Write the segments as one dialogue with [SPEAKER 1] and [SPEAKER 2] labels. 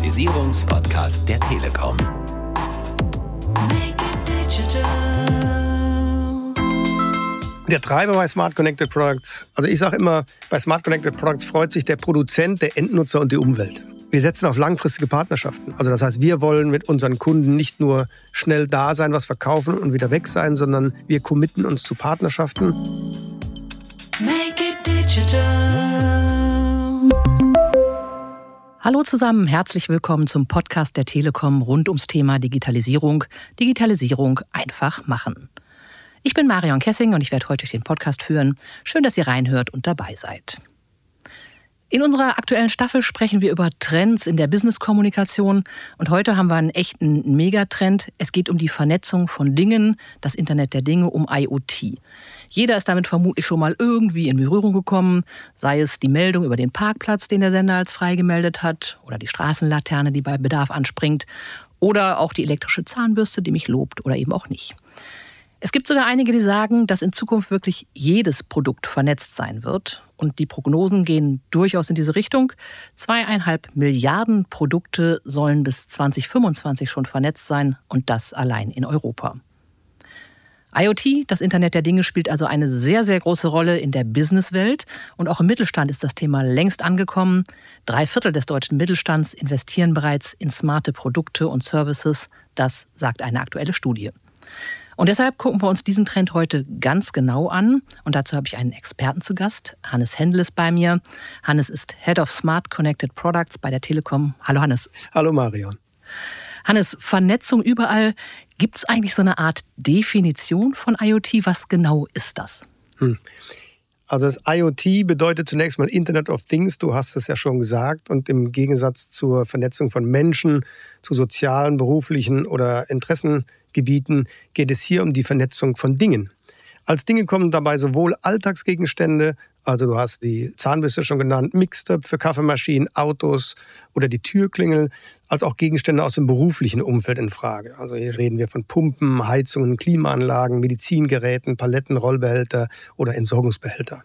[SPEAKER 1] Digitalisierungspodcast der Telekom.
[SPEAKER 2] Der Treiber bei Smart Connected Products, also ich sage immer, bei Smart Connected Products freut sich der Produzent, der Endnutzer und die Umwelt. Wir setzen auf langfristige Partnerschaften. Also das heißt, wir wollen mit unseren Kunden nicht nur schnell da sein, was verkaufen und wieder weg sein, sondern wir committen uns zu Partnerschaften.
[SPEAKER 3] Hallo zusammen, herzlich willkommen zum Podcast der Telekom rund ums Thema Digitalisierung. Digitalisierung einfach machen. Ich bin Marion Kessing und ich werde heute durch den Podcast führen. Schön, dass ihr reinhört und dabei seid. In unserer aktuellen Staffel sprechen wir über Trends in der Business-Kommunikation und heute haben wir einen echten Megatrend. Es geht um die Vernetzung von Dingen, das Internet der Dinge, um IoT. Jeder ist damit vermutlich schon mal irgendwie in Berührung gekommen, sei es die Meldung über den Parkplatz, den der Sender als frei gemeldet hat, oder die Straßenlaterne, die bei Bedarf anspringt, oder auch die elektrische Zahnbürste, die mich lobt oder eben auch nicht. Es gibt sogar einige, die sagen, dass in Zukunft wirklich jedes Produkt vernetzt sein wird. Und die Prognosen gehen durchaus in diese Richtung. Zweieinhalb Milliarden Produkte sollen bis 2025 schon vernetzt sein und das allein in Europa. IoT, das Internet der Dinge, spielt also eine sehr, sehr große Rolle in der Businesswelt. Und auch im Mittelstand ist das Thema längst angekommen. Drei Viertel des deutschen Mittelstands investieren bereits in smarte Produkte und Services. Das sagt eine aktuelle Studie. Und deshalb gucken wir uns diesen Trend heute ganz genau an. Und dazu habe ich einen Experten zu Gast. Hannes Händel ist bei mir. Hannes ist Head of Smart Connected Products bei der Telekom. Hallo Hannes.
[SPEAKER 2] Hallo Marion.
[SPEAKER 3] Hannes, Vernetzung überall. Gibt es eigentlich so eine Art Definition von IoT? Was genau ist das? Hm.
[SPEAKER 2] Also das IoT bedeutet zunächst mal Internet of Things, du hast es ja schon gesagt, und im Gegensatz zur Vernetzung von Menschen zu sozialen, beruflichen oder Interessengebieten geht es hier um die Vernetzung von Dingen. Als Dinge kommen dabei sowohl Alltagsgegenstände, also du hast die Zahnbürste schon genannt, Mixtöpfe, Kaffeemaschinen, Autos oder die Türklingel, als auch Gegenstände aus dem beruflichen Umfeld in Frage. Also hier reden wir von Pumpen, Heizungen, Klimaanlagen, Medizingeräten, Paletten, Rollbehälter oder Entsorgungsbehälter.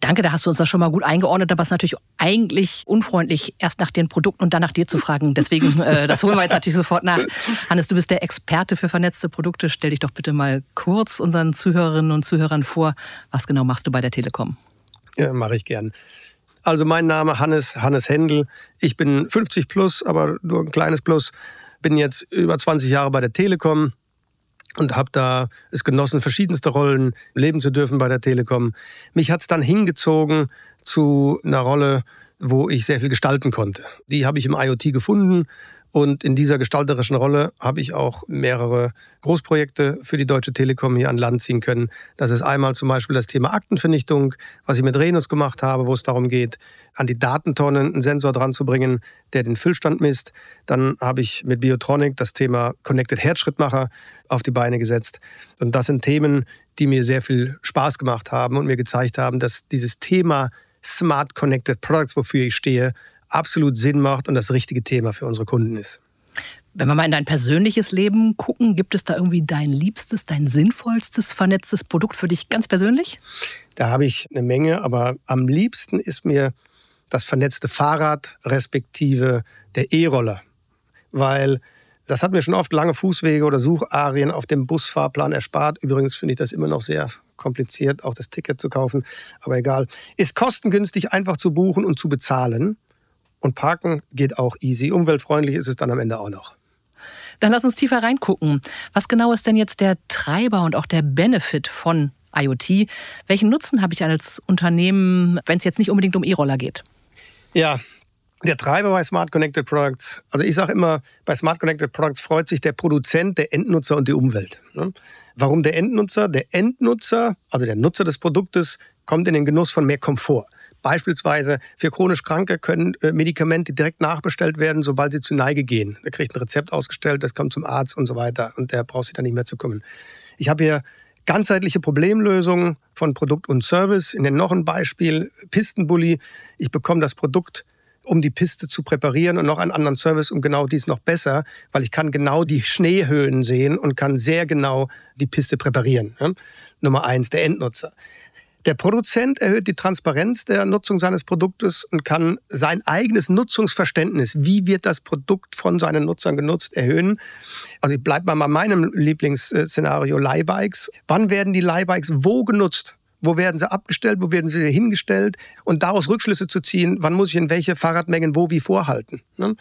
[SPEAKER 3] Danke, da hast du uns das schon mal gut eingeordnet, aber es ist natürlich eigentlich unfreundlich, erst nach den Produkten und dann nach dir zu fragen. Deswegen, äh, das holen wir jetzt natürlich sofort nach. Hannes, du bist der Experte für vernetzte Produkte. Stell dich doch bitte mal kurz unseren Zuhörerinnen und Zuhörern vor. Was genau machst du bei der Telekom?
[SPEAKER 2] Ja, mache ich gern. Also mein Name Hannes, Hannes Händel. Ich bin 50 plus, aber nur ein kleines Plus. Bin jetzt über 20 Jahre bei der Telekom und habe da es genossen, verschiedenste Rollen leben zu dürfen bei der Telekom. Mich hat es dann hingezogen zu einer Rolle, wo ich sehr viel gestalten konnte. Die habe ich im IoT gefunden und in dieser gestalterischen Rolle habe ich auch mehrere Großprojekte für die Deutsche Telekom hier an Land ziehen können. Das ist einmal zum Beispiel das Thema Aktenvernichtung, was ich mit Renus gemacht habe, wo es darum geht, an die Datentonnen einen Sensor dran zu bringen, der den Füllstand misst. Dann habe ich mit Biotronic das Thema Connected Herzschrittmacher auf die Beine gesetzt. Und das sind Themen, die mir sehr viel Spaß gemacht haben und mir gezeigt haben, dass dieses Thema Smart Connected Products, wofür ich stehe, absolut Sinn macht und das richtige Thema für unsere Kunden ist.
[SPEAKER 3] Wenn wir mal in dein persönliches Leben gucken, gibt es da irgendwie dein liebstes, dein sinnvollstes vernetztes Produkt für dich ganz persönlich?
[SPEAKER 2] Da habe ich eine Menge, aber am liebsten ist mir das vernetzte Fahrrad respektive der E-Roller, weil das hat mir schon oft lange Fußwege oder Sucharien auf dem Busfahrplan erspart. Übrigens finde ich das immer noch sehr kompliziert, auch das Ticket zu kaufen, aber egal. Ist kostengünstig einfach zu buchen und zu bezahlen. Und Parken geht auch easy. Umweltfreundlich ist es dann am Ende auch noch.
[SPEAKER 3] Dann lass uns tiefer reingucken. Was genau ist denn jetzt der Treiber und auch der Benefit von IoT? Welchen Nutzen habe ich als Unternehmen, wenn es jetzt nicht unbedingt um E-Roller geht?
[SPEAKER 2] Ja, der Treiber bei Smart Connected Products, also ich sage immer, bei Smart Connected Products freut sich der Produzent, der Endnutzer und die Umwelt. Ne? Warum der Endnutzer? Der Endnutzer, also der Nutzer des Produktes, kommt in den Genuss von mehr Komfort. Beispielsweise für chronisch Kranke können äh, Medikamente direkt nachbestellt werden, sobald sie zu Neige gehen. Er kriegt ein Rezept ausgestellt, das kommt zum Arzt und so weiter und der braucht sich dann nicht mehr zu kümmern. Ich habe hier ganzheitliche Problemlösungen von Produkt und Service. In den noch ein Beispiel, Pistenbully. Ich bekomme das Produkt um die Piste zu präparieren und noch einen anderen Service um genau dies noch besser, weil ich kann genau die Schneehöhen sehen und kann sehr genau die Piste präparieren. Nummer eins, der Endnutzer. Der Produzent erhöht die Transparenz der Nutzung seines Produktes und kann sein eigenes Nutzungsverständnis, wie wird das Produkt von seinen Nutzern genutzt, erhöhen. Also ich bleibe mal bei meinem Lieblingsszenario Leihbikes. Wann werden die Leihbikes wo genutzt? Wo werden sie abgestellt? Wo werden sie hingestellt? Und daraus Rückschlüsse zu ziehen, wann muss ich in welche Fahrradmengen wo wie vorhalten. Ne?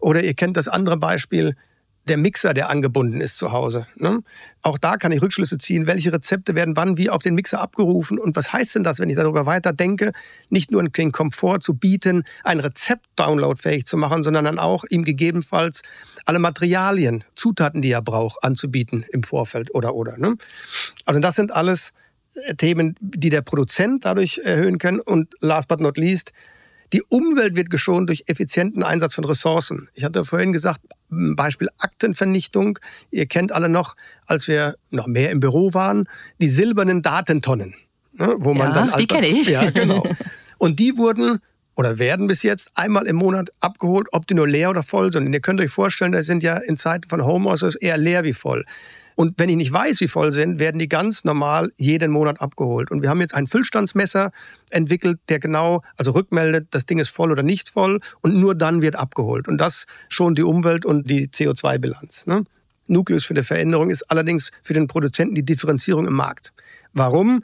[SPEAKER 2] Oder ihr kennt das andere Beispiel, der Mixer, der angebunden ist zu Hause. Ne? Auch da kann ich Rückschlüsse ziehen, welche Rezepte werden wann wie auf den Mixer abgerufen und was heißt denn das, wenn ich darüber weiterdenke, nicht nur den Komfort zu bieten, ein Rezept downloadfähig zu machen, sondern dann auch ihm gegebenenfalls alle Materialien, Zutaten, die er braucht, anzubieten im Vorfeld oder oder. Ne? Also das sind alles äh, Themen, die der Produzent dadurch erhöhen können und last but not least, die Umwelt wird geschont durch effizienten Einsatz von Ressourcen. Ich hatte vorhin gesagt, Beispiel Aktenvernichtung. Ihr kennt alle noch, als wir noch mehr im Büro waren, die silbernen Datentonnen,
[SPEAKER 3] ne, wo man ja, dann die kenne ich.
[SPEAKER 2] Ja, genau. Und die wurden oder werden bis jetzt einmal im Monat abgeholt, ob die nur leer oder voll sind. Und ihr könnt euch vorstellen, das sind ja in Zeiten von Homeoffice eher leer wie voll. Und wenn ich nicht weiß, wie voll sind, werden die ganz normal jeden Monat abgeholt. Und wir haben jetzt ein Füllstandsmesser entwickelt, der genau, also rückmeldet, das Ding ist voll oder nicht voll. Und nur dann wird abgeholt. Und das schon die Umwelt und die CO2-Bilanz. Ne? Nukleus für die Veränderung ist allerdings für den Produzenten die Differenzierung im Markt. Warum?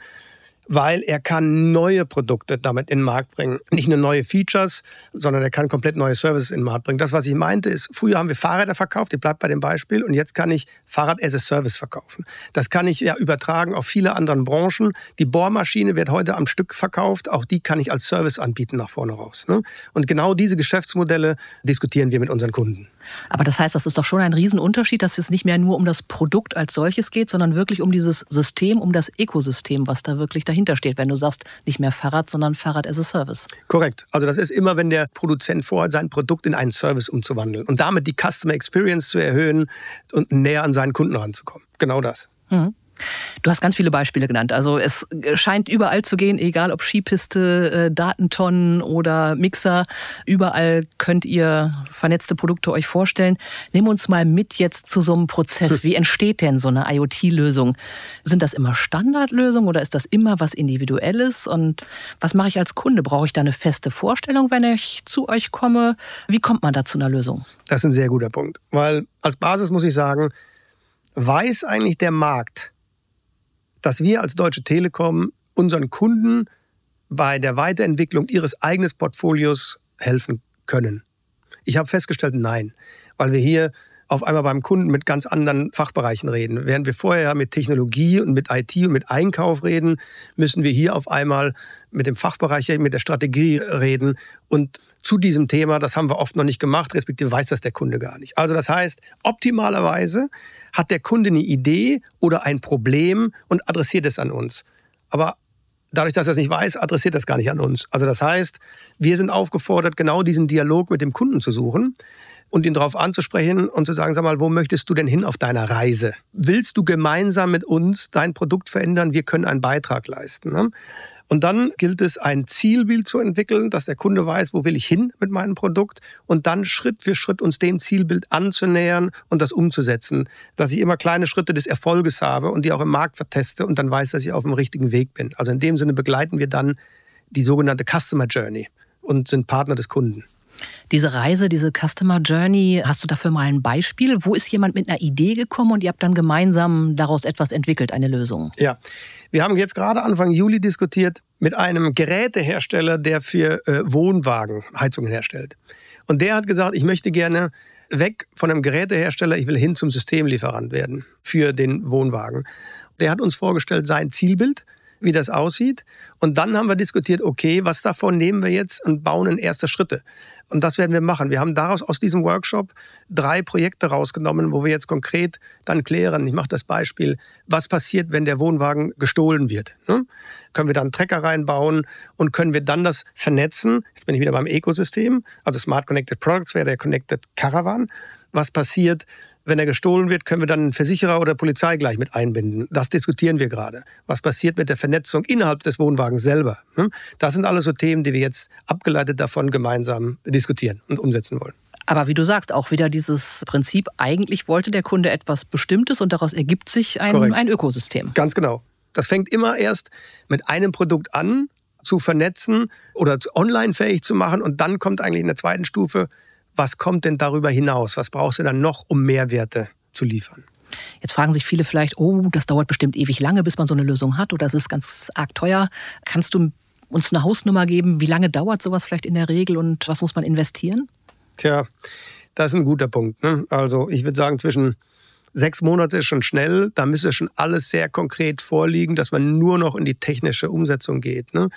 [SPEAKER 2] Weil er kann neue Produkte damit in den Markt bringen. Nicht nur neue Features, sondern er kann komplett neue Services in den Markt bringen. Das, was ich meinte, ist, früher haben wir Fahrräder verkauft, ich bleibe bei dem Beispiel, und jetzt kann ich Fahrrad as a Service verkaufen. Das kann ich ja übertragen auf viele andere Branchen. Die Bohrmaschine wird heute am Stück verkauft, auch die kann ich als Service anbieten nach vorne raus. Ne? Und genau diese Geschäftsmodelle diskutieren wir mit unseren Kunden.
[SPEAKER 3] Aber das heißt, das ist doch schon ein Riesenunterschied, dass es nicht mehr nur um das Produkt als solches geht, sondern wirklich um dieses System, um das Ökosystem, was da wirklich dahinter steht. Wenn du sagst, nicht mehr Fahrrad, sondern Fahrrad as a Service.
[SPEAKER 2] Korrekt. Also das ist immer, wenn der Produzent vorhat, sein Produkt in einen Service umzuwandeln und damit die Customer Experience zu erhöhen und näher an seinen Kunden ranzukommen. Genau das. Mhm.
[SPEAKER 3] Du hast ganz viele Beispiele genannt. Also es scheint überall zu gehen, egal ob Skipiste, äh, Datentonnen oder Mixer. Überall könnt ihr vernetzte Produkte euch vorstellen. Nimm uns mal mit jetzt zu so einem Prozess. Wie entsteht denn so eine IoT-Lösung? Sind das immer Standardlösungen oder ist das immer was Individuelles? Und was mache ich als Kunde? Brauche ich da eine feste Vorstellung, wenn ich zu euch komme? Wie kommt man da zu einer Lösung?
[SPEAKER 2] Das ist ein sehr guter Punkt. Weil als Basis muss ich sagen, weiß eigentlich der Markt, dass wir als Deutsche Telekom unseren Kunden bei der Weiterentwicklung ihres eigenen Portfolios helfen können. Ich habe festgestellt, nein, weil wir hier auf einmal beim Kunden mit ganz anderen Fachbereichen reden. Während wir vorher mit Technologie und mit IT und mit Einkauf reden, müssen wir hier auf einmal mit dem Fachbereich, mit der Strategie reden. Und zu diesem Thema, das haben wir oft noch nicht gemacht, respektive weiß das der Kunde gar nicht. Also das heißt, optimalerweise hat der Kunde eine Idee oder ein Problem und adressiert es an uns. Aber dadurch, dass er es nicht weiß, adressiert das gar nicht an uns. Also das heißt, wir sind aufgefordert, genau diesen Dialog mit dem Kunden zu suchen und ihn darauf anzusprechen und zu sagen, sag mal, wo möchtest du denn hin auf deiner Reise? Willst du gemeinsam mit uns dein Produkt verändern? Wir können einen Beitrag leisten. Ne? Und dann gilt es, ein Zielbild zu entwickeln, dass der Kunde weiß, wo will ich hin mit meinem Produkt und dann Schritt für Schritt uns dem Zielbild anzunähern und das umzusetzen. Dass ich immer kleine Schritte des Erfolges habe und die auch im Markt verteste und dann weiß, dass ich auf dem richtigen Weg bin. Also in dem Sinne begleiten wir dann die sogenannte Customer Journey und sind Partner des Kunden.
[SPEAKER 3] Diese Reise, diese Customer Journey, hast du dafür mal ein Beispiel? Wo ist jemand mit einer Idee gekommen und ihr habt dann gemeinsam daraus etwas entwickelt, eine Lösung?
[SPEAKER 2] Ja, wir haben jetzt gerade Anfang Juli diskutiert mit einem Gerätehersteller, der für äh, Wohnwagen Heizungen herstellt. Und der hat gesagt, ich möchte gerne weg von einem Gerätehersteller, ich will hin zum Systemlieferant werden für den Wohnwagen. Der hat uns vorgestellt sein Zielbild wie das aussieht. Und dann haben wir diskutiert, okay, was davon nehmen wir jetzt und bauen in erste Schritte. Und das werden wir machen. Wir haben daraus aus diesem Workshop drei Projekte rausgenommen, wo wir jetzt konkret dann klären. Ich mache das Beispiel, was passiert, wenn der Wohnwagen gestohlen wird? Ne? Können wir dann einen Trecker reinbauen und können wir dann das vernetzen? Jetzt bin ich wieder beim Ökosystem. Also Smart Connected Products wäre der Connected Caravan. Was passiert, wenn er gestohlen wird, können wir dann einen Versicherer oder Polizei gleich mit einbinden. Das diskutieren wir gerade. Was passiert mit der Vernetzung innerhalb des Wohnwagens selber? Hm? Das sind alles so Themen, die wir jetzt abgeleitet davon gemeinsam diskutieren und umsetzen wollen.
[SPEAKER 3] Aber wie du sagst, auch wieder dieses Prinzip, eigentlich wollte der Kunde etwas Bestimmtes und daraus ergibt sich ein, ein Ökosystem.
[SPEAKER 2] Ganz genau. Das fängt immer erst mit einem Produkt an, zu vernetzen oder online fähig zu machen. Und dann kommt eigentlich in der zweiten Stufe, was kommt denn darüber hinaus? Was brauchst du dann noch, um Mehrwerte zu liefern?
[SPEAKER 3] Jetzt fragen sich viele vielleicht, oh, das dauert bestimmt ewig lange, bis man so eine Lösung hat oder das ist ganz arg teuer. Kannst du uns eine Hausnummer geben? Wie lange dauert sowas vielleicht in der Regel und was muss man investieren?
[SPEAKER 2] Tja, das ist ein guter Punkt. Ne? Also ich würde sagen, zwischen sechs Monate ist schon schnell. Da müsste schon alles sehr konkret vorliegen, dass man nur noch in die technische Umsetzung geht. Ne?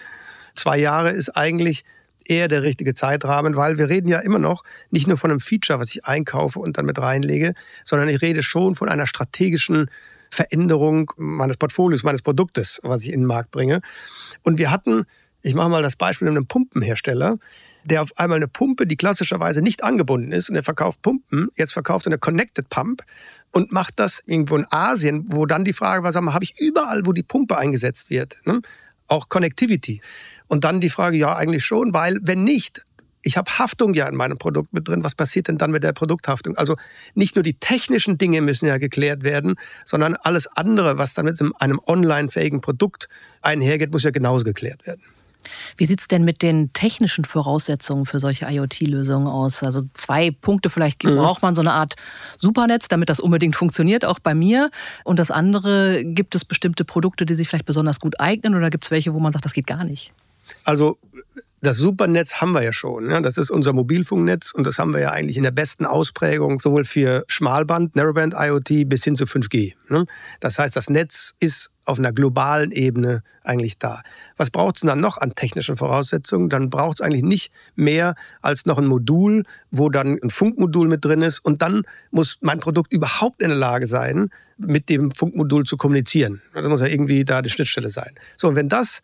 [SPEAKER 2] Zwei Jahre ist eigentlich eher der richtige Zeitrahmen, weil wir reden ja immer noch nicht nur von einem Feature, was ich einkaufe und dann mit reinlege, sondern ich rede schon von einer strategischen Veränderung meines Portfolios, meines Produktes, was ich in den Markt bringe. Und wir hatten, ich mache mal das Beispiel mit einem Pumpenhersteller, der auf einmal eine Pumpe, die klassischerweise nicht angebunden ist, und er verkauft Pumpen, jetzt verkauft er eine Connected Pump und macht das irgendwo in Asien, wo dann die Frage war, sag mal, habe ich überall, wo die Pumpe eingesetzt wird, ne? Auch Connectivity. Und dann die Frage, ja, eigentlich schon, weil wenn nicht, ich habe Haftung ja in meinem Produkt mit drin. Was passiert denn dann mit der Produkthaftung? Also nicht nur die technischen Dinge müssen ja geklärt werden, sondern alles andere, was dann mit einem online-fähigen Produkt einhergeht, muss ja genauso geklärt werden.
[SPEAKER 3] Wie sieht es denn mit den technischen Voraussetzungen für solche IoT-Lösungen aus? Also zwei Punkte vielleicht mhm. braucht man so eine Art Supernetz, damit das unbedingt funktioniert, auch bei mir. Und das andere, gibt es bestimmte Produkte, die sich vielleicht besonders gut eignen oder gibt es welche, wo man sagt, das geht gar nicht?
[SPEAKER 2] Also das Supernetz haben wir ja schon. Ja? Das ist unser Mobilfunknetz und das haben wir ja eigentlich in der besten Ausprägung, sowohl für Schmalband, Narrowband IoT bis hin zu 5G. Ne? Das heißt, das Netz ist auf einer globalen Ebene eigentlich da. Was braucht es dann noch an technischen Voraussetzungen? Dann braucht es eigentlich nicht mehr als noch ein Modul, wo dann ein Funkmodul mit drin ist und dann muss mein Produkt überhaupt in der Lage sein, mit dem Funkmodul zu kommunizieren. Das muss ja irgendwie da die Schnittstelle sein. So, und wenn das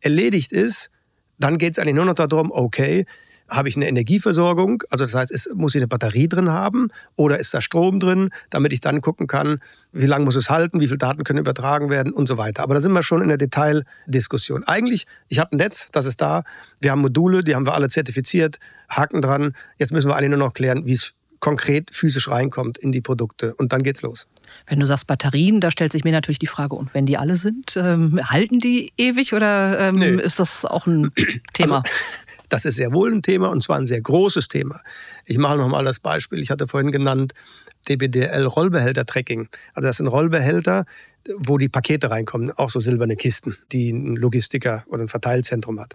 [SPEAKER 2] erledigt ist, dann geht es eigentlich nur noch darum, okay, habe ich eine Energieversorgung, also das heißt, es, muss ich eine Batterie drin haben oder ist da Strom drin, damit ich dann gucken kann, wie lange muss es halten, wie viele Daten können übertragen werden und so weiter. Aber da sind wir schon in der Detaildiskussion. Eigentlich, ich habe ein Netz, das ist da, wir haben Module, die haben wir alle zertifiziert, Haken dran. Jetzt müssen wir eigentlich nur noch klären, wie es konkret physisch reinkommt in die Produkte und dann geht's los.
[SPEAKER 3] Wenn du sagst Batterien, da stellt sich mir natürlich die Frage, und wenn die alle sind, ähm, halten die ewig oder ähm, nee. ist das auch ein Thema? Also,
[SPEAKER 2] das ist sehr wohl ein Thema und zwar ein sehr großes Thema. Ich mache nochmal das Beispiel, ich hatte vorhin genannt, DBDL Rollbehälter-Tracking. Also das sind Rollbehälter, wo die Pakete reinkommen, auch so silberne Kisten, die ein Logistiker oder ein Verteilzentrum hat.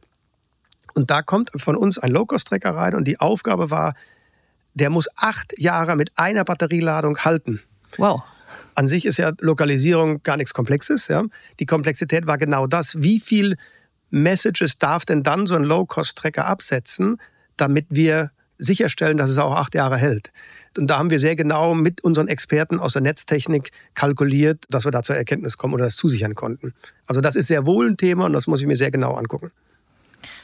[SPEAKER 2] Und da kommt von uns ein Low-Cost-Tracker rein und die Aufgabe war, der muss acht Jahre mit einer Batterieladung halten.
[SPEAKER 3] Wow.
[SPEAKER 2] An sich ist ja Lokalisierung gar nichts Komplexes. Ja? Die Komplexität war genau das. Wie viel Messages darf denn dann so ein Low-Cost-Tracker absetzen, damit wir sicherstellen, dass es auch acht Jahre hält? Und da haben wir sehr genau mit unseren Experten aus der Netztechnik kalkuliert, dass wir da zur Erkenntnis kommen oder das zusichern konnten. Also das ist sehr wohl ein Thema und das muss ich mir sehr genau angucken.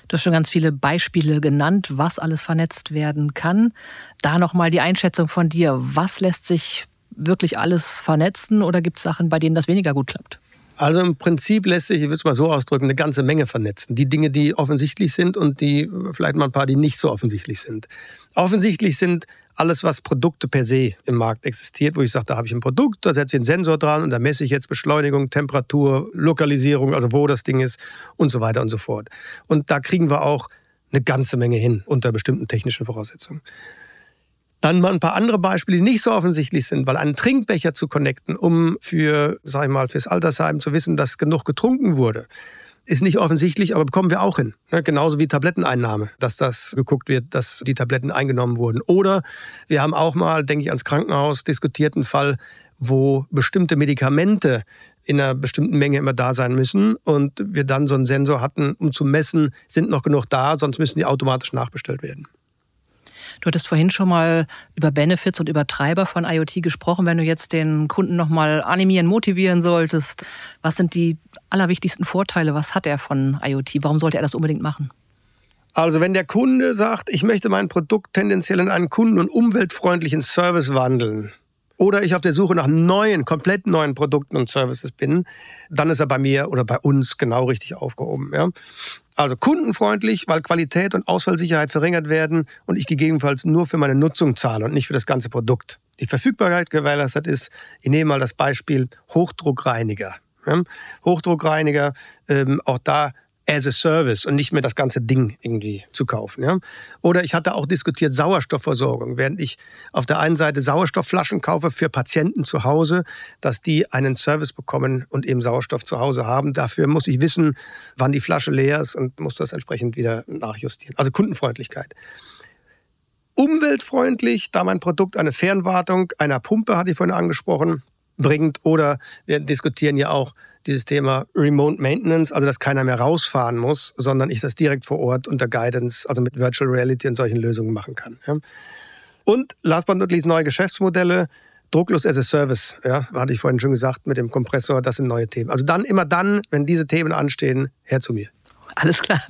[SPEAKER 3] Du hast schon ganz viele Beispiele genannt, was alles vernetzt werden kann. Da nochmal die Einschätzung von dir. Was lässt sich wirklich alles vernetzen oder gibt es Sachen, bei denen das weniger gut klappt?
[SPEAKER 2] Also im Prinzip lässt sich, ich würde es mal so ausdrücken, eine ganze Menge vernetzen. Die Dinge, die offensichtlich sind und die vielleicht mal ein paar, die nicht so offensichtlich sind. Offensichtlich sind alles, was Produkte per se im Markt existiert, wo ich sage, da habe ich ein Produkt, da setze ich einen Sensor dran und da messe ich jetzt Beschleunigung, Temperatur, Lokalisierung, also wo das Ding ist und so weiter und so fort. Und da kriegen wir auch eine ganze Menge hin unter bestimmten technischen Voraussetzungen. Dann mal ein paar andere Beispiele, die nicht so offensichtlich sind, weil einen Trinkbecher zu connecten, um für, sag ich mal, fürs Altersheim zu wissen, dass genug getrunken wurde, ist nicht offensichtlich, aber bekommen wir auch hin. Ne? Genauso wie Tabletteneinnahme, dass das geguckt wird, dass die Tabletten eingenommen wurden. Oder wir haben auch mal, denke ich, ans Krankenhaus diskutierten Fall, wo bestimmte Medikamente in einer bestimmten Menge immer da sein müssen und wir dann so einen Sensor hatten, um zu messen, sind noch genug da, sonst müssen die automatisch nachbestellt werden.
[SPEAKER 3] Du hattest vorhin schon mal über Benefits und über Treiber von IoT gesprochen. Wenn du jetzt den Kunden nochmal animieren, motivieren solltest, was sind die allerwichtigsten Vorteile? Was hat er von IoT? Warum sollte er das unbedingt machen?
[SPEAKER 2] Also wenn der Kunde sagt, ich möchte mein Produkt tendenziell in einen kunden- und umweltfreundlichen Service wandeln, oder ich auf der Suche nach neuen, komplett neuen Produkten und Services bin, dann ist er bei mir oder bei uns genau richtig aufgehoben. Ja? Also kundenfreundlich, weil Qualität und Ausfallsicherheit verringert werden und ich gegebenenfalls nur für meine Nutzung zahle und nicht für das ganze Produkt. Die Verfügbarkeit gewährleistet ist, ich nehme mal das Beispiel Hochdruckreiniger. Hochdruckreiniger, ähm, auch da as a Service und nicht mehr das ganze Ding irgendwie zu kaufen. Ja? Oder ich hatte auch diskutiert Sauerstoffversorgung, während ich auf der einen Seite Sauerstoffflaschen kaufe für Patienten zu Hause, dass die einen Service bekommen und eben Sauerstoff zu Hause haben. Dafür muss ich wissen, wann die Flasche leer ist und muss das entsprechend wieder nachjustieren. Also Kundenfreundlichkeit. Umweltfreundlich, da mein Produkt eine Fernwartung einer Pumpe, hatte ich vorhin angesprochen, bringt. Oder wir diskutieren ja auch dieses Thema Remote Maintenance, also dass keiner mehr rausfahren muss, sondern ich das direkt vor Ort unter Guidance, also mit Virtual Reality und solchen Lösungen machen kann. Ja. Und last but not least neue Geschäftsmodelle. Drucklos as a Service, ja, hatte ich vorhin schon gesagt, mit dem Kompressor, das sind neue Themen. Also dann, immer dann, wenn diese Themen anstehen, her zu mir.
[SPEAKER 3] Alles klar.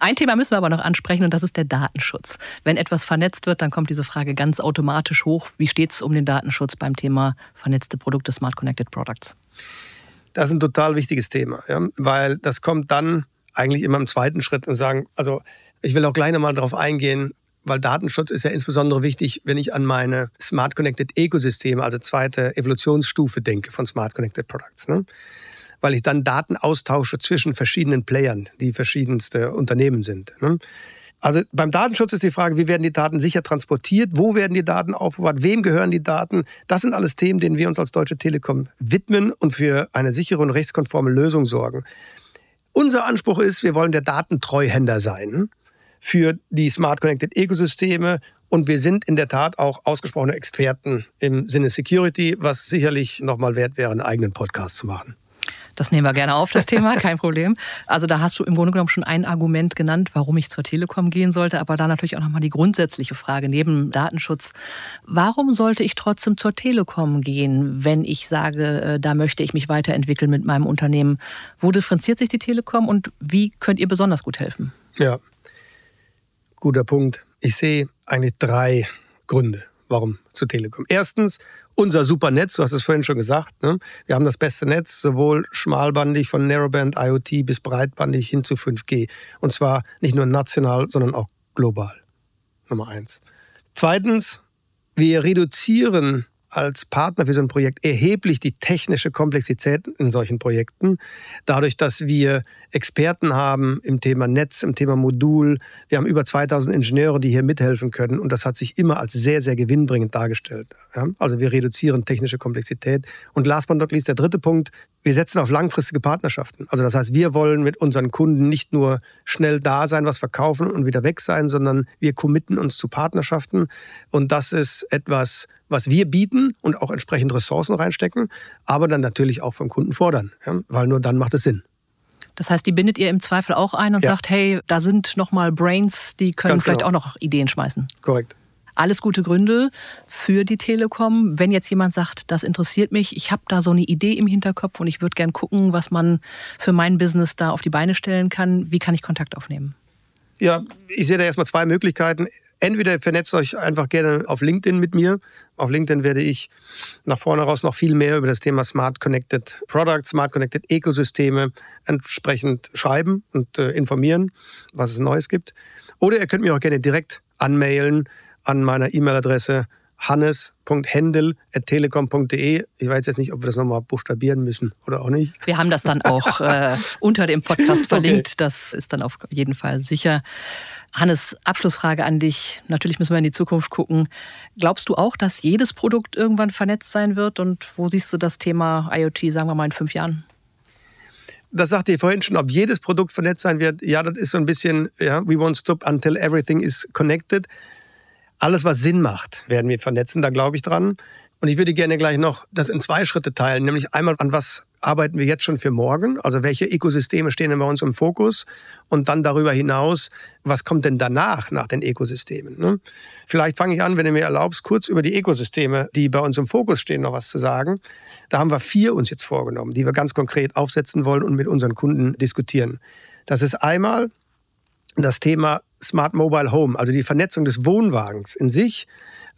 [SPEAKER 3] Ein Thema müssen wir aber noch ansprechen und das ist der Datenschutz. Wenn etwas vernetzt wird, dann kommt diese Frage ganz automatisch hoch. Wie steht es um den Datenschutz beim Thema vernetzte Produkte, Smart Connected Products?
[SPEAKER 2] Das ist ein total wichtiges Thema, ja, weil das kommt dann eigentlich immer im zweiten Schritt und sagen, also ich will auch gleich nochmal darauf eingehen, weil Datenschutz ist ja insbesondere wichtig, wenn ich an meine Smart Connected Ökosysteme, also zweite Evolutionsstufe denke von Smart Connected Products. Ne? Weil ich dann Daten austausche zwischen verschiedenen Playern, die verschiedenste Unternehmen sind. Ne? Also beim Datenschutz ist die Frage, wie werden die Daten sicher transportiert, wo werden die Daten aufbewahrt, wem gehören die Daten. Das sind alles Themen, denen wir uns als Deutsche Telekom widmen und für eine sichere und rechtskonforme Lösung sorgen. Unser Anspruch ist, wir wollen der Datentreuhänder sein für die Smart Connected Ökosysteme und wir sind in der Tat auch ausgesprochene Experten im Sinne Security, was sicherlich nochmal wert wäre, einen eigenen Podcast zu machen.
[SPEAKER 3] Das nehmen wir gerne auf, das Thema, kein Problem. Also da hast du im Grunde genommen schon ein Argument genannt, warum ich zur Telekom gehen sollte, aber da natürlich auch nochmal die grundsätzliche Frage neben Datenschutz. Warum sollte ich trotzdem zur Telekom gehen, wenn ich sage, äh, da möchte ich mich weiterentwickeln mit meinem Unternehmen? Wo differenziert sich die Telekom und wie könnt ihr besonders gut helfen?
[SPEAKER 2] Ja, guter Punkt. Ich sehe eigentlich drei Gründe, warum zur Telekom. Erstens, unser super Netz, du hast es vorhin schon gesagt. Ne? Wir haben das beste Netz, sowohl schmalbandig von Narrowband IoT bis breitbandig hin zu 5G. Und zwar nicht nur national, sondern auch global. Nummer eins. Zweitens, wir reduzieren als Partner für so ein Projekt erheblich die technische Komplexität in solchen Projekten. Dadurch, dass wir Experten haben im Thema Netz, im Thema Modul. Wir haben über 2000 Ingenieure, die hier mithelfen können. Und das hat sich immer als sehr, sehr gewinnbringend dargestellt. Also wir reduzieren technische Komplexität. Und last but not least der dritte Punkt. Wir setzen auf langfristige Partnerschaften. Also das heißt, wir wollen mit unseren Kunden nicht nur schnell da sein, was verkaufen und wieder weg sein, sondern wir committen uns zu Partnerschaften. Und das ist etwas, was wir bieten und auch entsprechend Ressourcen reinstecken, aber dann natürlich auch vom Kunden fordern, ja, weil nur dann macht es Sinn.
[SPEAKER 3] Das heißt, die bindet ihr im Zweifel auch ein und ja. sagt, hey, da sind nochmal Brains, die können Ganz vielleicht genau. auch noch Ideen schmeißen.
[SPEAKER 2] Korrekt.
[SPEAKER 3] Alles gute Gründe für die Telekom. Wenn jetzt jemand sagt, das interessiert mich, ich habe da so eine Idee im Hinterkopf und ich würde gern gucken, was man für mein Business da auf die Beine stellen kann, wie kann ich Kontakt aufnehmen?
[SPEAKER 2] Ja, ich sehe da erstmal zwei Möglichkeiten. Entweder vernetzt euch einfach gerne auf LinkedIn mit mir. Auf LinkedIn werde ich nach vorne raus noch viel mehr über das Thema Smart Connected Products, Smart Connected Ökosysteme entsprechend schreiben und äh, informieren, was es Neues gibt. Oder ihr könnt mich auch gerne direkt anmailen an meiner E-Mail-Adresse hannes.händel.telekom.de. Ich weiß jetzt nicht, ob wir das nochmal buchstabieren müssen oder auch nicht.
[SPEAKER 3] Wir haben das dann auch äh, unter dem Podcast verlinkt. Okay. Das ist dann auf jeden Fall sicher. Hannes, Abschlussfrage an dich. Natürlich müssen wir in die Zukunft gucken. Glaubst du auch, dass jedes Produkt irgendwann vernetzt sein wird? Und wo siehst du das Thema IoT, sagen wir mal, in fünf Jahren?
[SPEAKER 2] das sagte ich vorhin schon, ob jedes Produkt vernetzt sein wird. Ja, das ist so ein bisschen, ja, we won't stop until everything is connected. Alles, was Sinn macht, werden wir vernetzen, da glaube ich dran. Und ich würde gerne gleich noch das in zwei Schritte teilen, nämlich einmal an was arbeiten wir jetzt schon für morgen, also welche Ökosysteme stehen denn bei uns im Fokus und dann darüber hinaus, was kommt denn danach nach den Ökosystemen. Ne? Vielleicht fange ich an, wenn du mir erlaubst, kurz über die Ökosysteme, die bei uns im Fokus stehen, noch was zu sagen. Da haben wir vier uns jetzt vorgenommen, die wir ganz konkret aufsetzen wollen und mit unseren Kunden diskutieren. Das ist einmal das Thema Smart Mobile Home, also die Vernetzung des Wohnwagens in sich,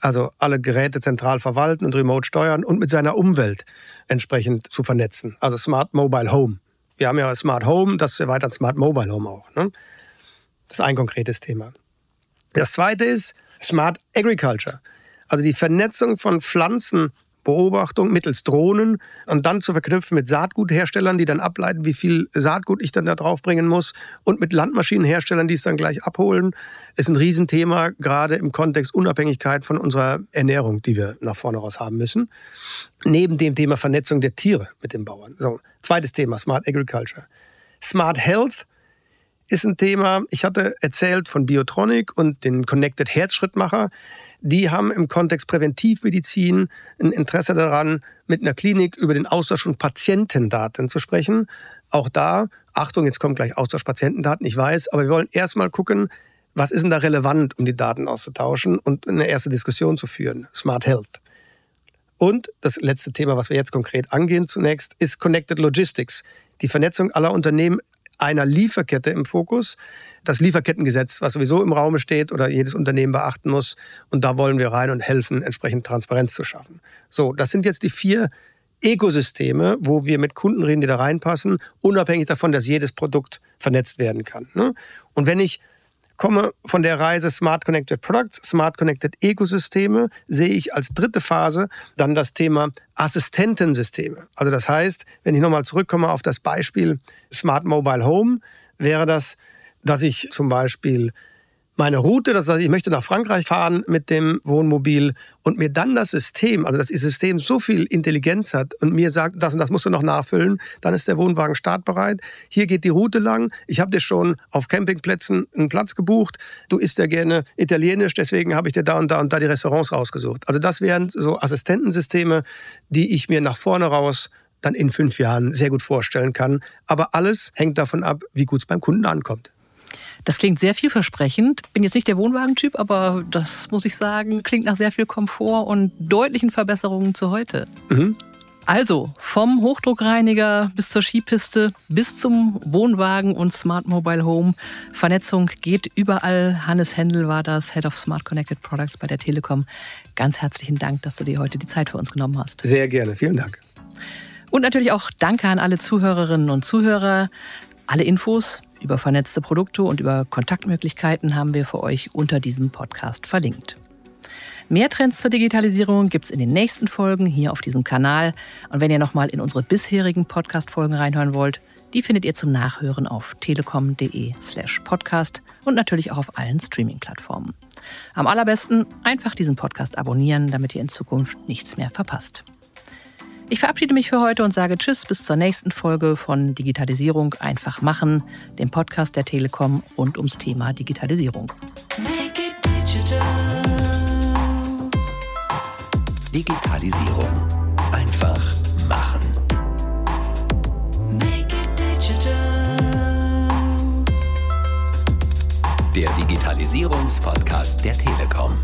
[SPEAKER 2] also alle Geräte zentral verwalten und remote steuern und mit seiner Umwelt entsprechend zu vernetzen. Also Smart Mobile Home. Wir haben ja Smart Home, das erweitert Smart Mobile Home auch. Ne? Das ist ein konkretes Thema. Das zweite ist Smart Agriculture, also die Vernetzung von Pflanzen, Beobachtung mittels Drohnen und dann zu verknüpfen mit Saatgutherstellern, die dann ableiten, wie viel Saatgut ich dann da drauf bringen muss und mit Landmaschinenherstellern, die es dann gleich abholen, ist ein Riesenthema, gerade im Kontext Unabhängigkeit von unserer Ernährung, die wir nach vorne raus haben müssen. Neben dem Thema Vernetzung der Tiere mit den Bauern. So, zweites Thema, Smart Agriculture. Smart Health ist ein Thema. Ich hatte erzählt von Biotronic und den Connected Herzschrittmacher. Die haben im Kontext Präventivmedizin ein Interesse daran, mit einer Klinik über den Austausch von Patientendaten zu sprechen. Auch da, Achtung, jetzt kommt gleich Austausch Patientendaten, ich weiß, aber wir wollen erstmal gucken, was ist denn da relevant, um die Daten auszutauschen und eine erste Diskussion zu führen. Smart Health. Und das letzte Thema, was wir jetzt konkret angehen zunächst, ist Connected Logistics. Die Vernetzung aller Unternehmen einer Lieferkette im Fokus. Das Lieferkettengesetz, was sowieso im Raum steht oder jedes Unternehmen beachten muss. Und da wollen wir rein und helfen, entsprechend Transparenz zu schaffen. So, das sind jetzt die vier Ökosysteme, wo wir mit Kunden reden, die da reinpassen, unabhängig davon, dass jedes Produkt vernetzt werden kann. Ne? Und wenn ich komme von der Reise Smart Connected Products, Smart Connected Ökosysteme, sehe ich als dritte Phase dann das Thema Assistentensysteme. Also das heißt, wenn ich nochmal zurückkomme auf das Beispiel Smart Mobile Home, wäre das, dass ich zum Beispiel meine Route, das heißt, ich möchte nach Frankreich fahren mit dem Wohnmobil und mir dann das System, also das System so viel Intelligenz hat und mir sagt, das und das musst du noch nachfüllen, dann ist der Wohnwagen startbereit. Hier geht die Route lang. Ich habe dir schon auf Campingplätzen einen Platz gebucht. Du isst ja gerne italienisch, deswegen habe ich dir da und da und da die Restaurants rausgesucht. Also das wären so Assistentensysteme, die ich mir nach vorne raus dann in fünf Jahren sehr gut vorstellen kann. Aber alles hängt davon ab, wie gut es beim Kunden ankommt.
[SPEAKER 3] Das klingt sehr vielversprechend. Bin jetzt nicht der Wohnwagentyp, aber das muss ich sagen, klingt nach sehr viel Komfort und deutlichen Verbesserungen zu heute. Mhm. Also vom Hochdruckreiniger bis zur Skipiste bis zum Wohnwagen und Smart Mobile Home. Vernetzung geht überall. Hannes Händel war das, Head of Smart Connected Products bei der Telekom. Ganz herzlichen Dank, dass du dir heute die Zeit für uns genommen hast.
[SPEAKER 2] Sehr gerne, vielen Dank.
[SPEAKER 3] Und natürlich auch Danke an alle Zuhörerinnen und Zuhörer. Alle Infos über vernetzte Produkte und über Kontaktmöglichkeiten haben wir für euch unter diesem Podcast verlinkt. Mehr Trends zur Digitalisierung gibt es in den nächsten Folgen hier auf diesem Kanal. Und wenn ihr nochmal in unsere bisherigen Podcast-Folgen reinhören wollt, die findet ihr zum Nachhören auf telekom.de/slash podcast und natürlich auch auf allen Streaming-Plattformen. Am allerbesten einfach diesen Podcast abonnieren, damit ihr in Zukunft nichts mehr verpasst. Ich verabschiede mich für heute und sage Tschüss bis zur nächsten Folge von Digitalisierung einfach machen, dem Podcast der Telekom rund ums Thema Digitalisierung.
[SPEAKER 1] Digitalisierung einfach machen. Der Digitalisierungspodcast der Telekom.